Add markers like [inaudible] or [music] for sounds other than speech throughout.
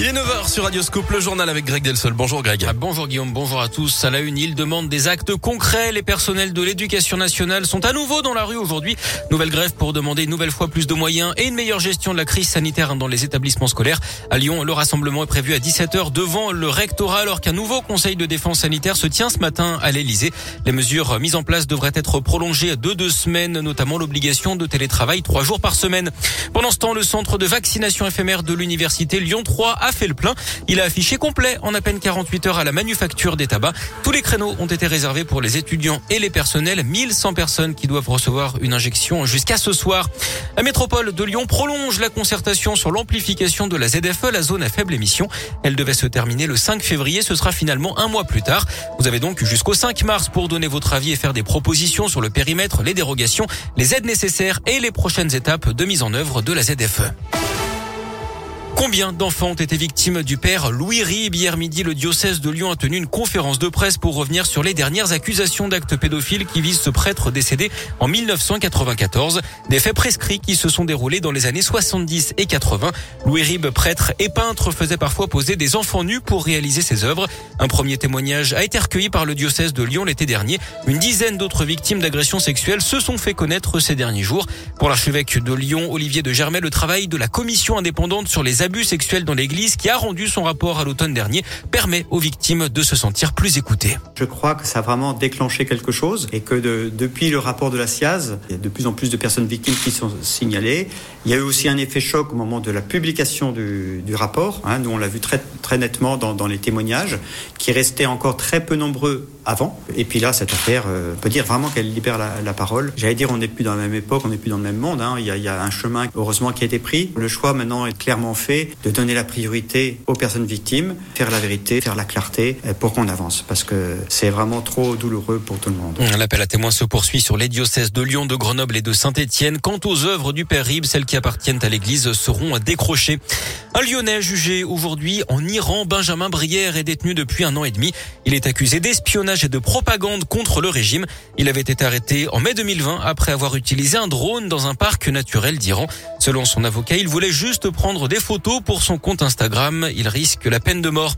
Il est 9h sur Radioscope, le journal avec Greg Delsol. Bonjour Greg. Ah, bonjour Guillaume, bonjour à tous. À la une, il demande des actes concrets. Les personnels de l'éducation nationale sont à nouveau dans la rue aujourd'hui. Nouvelle grève pour demander une nouvelle fois plus de moyens et une meilleure gestion de la crise sanitaire dans les établissements scolaires. À Lyon, le rassemblement est prévu à 17h devant le rectorat alors qu'un nouveau conseil de défense sanitaire se tient ce matin à l'Elysée. Les mesures mises en place devraient être prolongées de deux semaines, notamment l'obligation de télétravail trois jours par semaine. Pendant ce temps, le centre de vaccination éphémère de l'université Lyon 3 a fait le plein. Il a affiché complet en à peine 48 heures à la manufacture des tabacs. Tous les créneaux ont été réservés pour les étudiants et les personnels. 1100 personnes qui doivent recevoir une injection jusqu'à ce soir. La métropole de Lyon prolonge la concertation sur l'amplification de la ZFE, la zone à faible émission. Elle devait se terminer le 5 février. Ce sera finalement un mois plus tard. Vous avez donc jusqu'au 5 mars pour donner votre avis et faire des propositions sur le périmètre, les dérogations, les aides nécessaires et les prochaines étapes de mise en œuvre de la ZFE. Combien d'enfants ont été victimes du père Louis Rib Hier midi, le diocèse de Lyon a tenu une conférence de presse pour revenir sur les dernières accusations d'actes pédophiles qui visent ce prêtre décédé en 1994. Des faits prescrits qui se sont déroulés dans les années 70 et 80. Louis Rib, prêtre et peintre, faisait parfois poser des enfants nus pour réaliser ses œuvres. Un premier témoignage a été recueilli par le diocèse de Lyon l'été dernier. Une dizaine d'autres victimes d'agressions sexuelles se sont fait connaître ces derniers jours. Pour l'archevêque de Lyon, Olivier de Germay, le travail de la commission indépendante sur les abus sexuels dans l'église qui a rendu son rapport à l'automne dernier permet aux victimes de se sentir plus écoutées. Je crois que ça a vraiment déclenché quelque chose et que de, depuis le rapport de la SIAZ, il y a de plus en plus de personnes victimes qui sont signalées. Il y a eu aussi un effet choc au moment de la publication du, rapport. Hein, nous, on l'a vu très, très nettement dans, les témoignages, qui restaient encore très peu nombreux avant. Et puis là, cette affaire, euh, peut dire vraiment qu'elle libère la, la parole. J'allais dire, on n'est plus dans la même époque, on n'est plus dans le même monde. Hein. Il, y a, il y a un chemin, heureusement, qui a été pris. Le choix maintenant est clairement fait de donner la priorité aux personnes victimes, faire la vérité, faire la clarté pour qu'on avance parce que c'est vraiment trop douloureux pour tout le monde. L'appel à témoins se poursuit sur les diocèses de Lyon, de Grenoble et de Saint-Étienne. Quant aux œuvres du Père Rib, celles qui appartiennent à l'église seront décrochées. Un Lyonnais jugé aujourd'hui en Iran, Benjamin Brière est détenu depuis un an et demi. Il est accusé d'espionnage et de propagande contre le régime. Il avait été arrêté en mai 2020 après avoir utilisé un drone dans un parc naturel d'Iran. Selon son avocat, il voulait juste prendre des photos pour son compte Instagram. Il risque la peine de mort.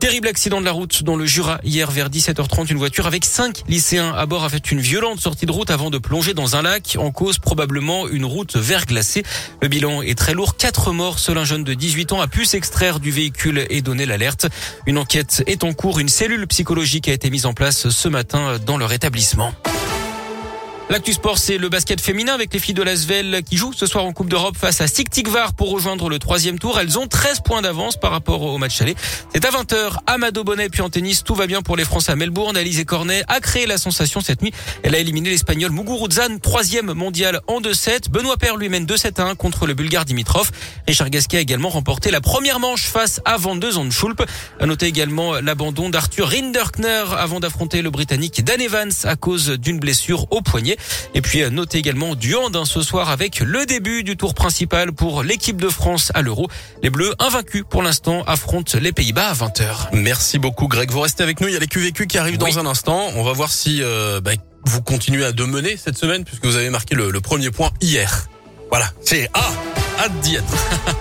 Terrible accident de la route dans le Jura. Hier vers 17h30, une voiture avec cinq lycéens à bord a fait une violente sortie de route avant de plonger dans un lac. En cause probablement une route verglacée. Le bilan est très lourd. Quatre morts. Seul un jeune de 18 ans a pu s'extraire du véhicule et donner l'alerte. Une enquête est en cours. Une cellule psychologique a été mise en place ce matin dans leur établissement. L'actu sport, c'est le basket féminin avec les filles de l'Asvel qui jouent ce soir en Coupe d'Europe face à Siktikvar pour rejoindre le troisième tour. Elles ont 13 points d'avance par rapport au match aller. C'est à 20h. Amado Bonnet, puis en tennis, tout va bien pour les Français à Melbourne. Alizé Cornet a créé la sensation cette nuit. Elle a éliminé l'Espagnol Muguruza, troisième mondial en 2-7. Benoît Paire lui mène 2-7-1 contre le Bulgare Dimitrov. Richard Gasquet a également remporté la première manche face à Van de Zandschulp. À noter également l'abandon d'Arthur Rinderkner avant d'affronter le Britannique Dan Evans à cause d'une blessure au poignet. Et puis notez également du hand hein, ce soir avec le début du tour principal pour l'équipe de France à l'Euro. Les Bleus, invaincus pour l'instant, affrontent les Pays-Bas à 20h. Merci beaucoup Greg. Vous restez avec nous, il y a les QVQ qui arrivent oui. dans un instant. On va voir si euh, bah, vous continuez à mener cette semaine puisque vous avez marqué le, le premier point hier. Voilà, c'est ah, hâte d'y être. [laughs]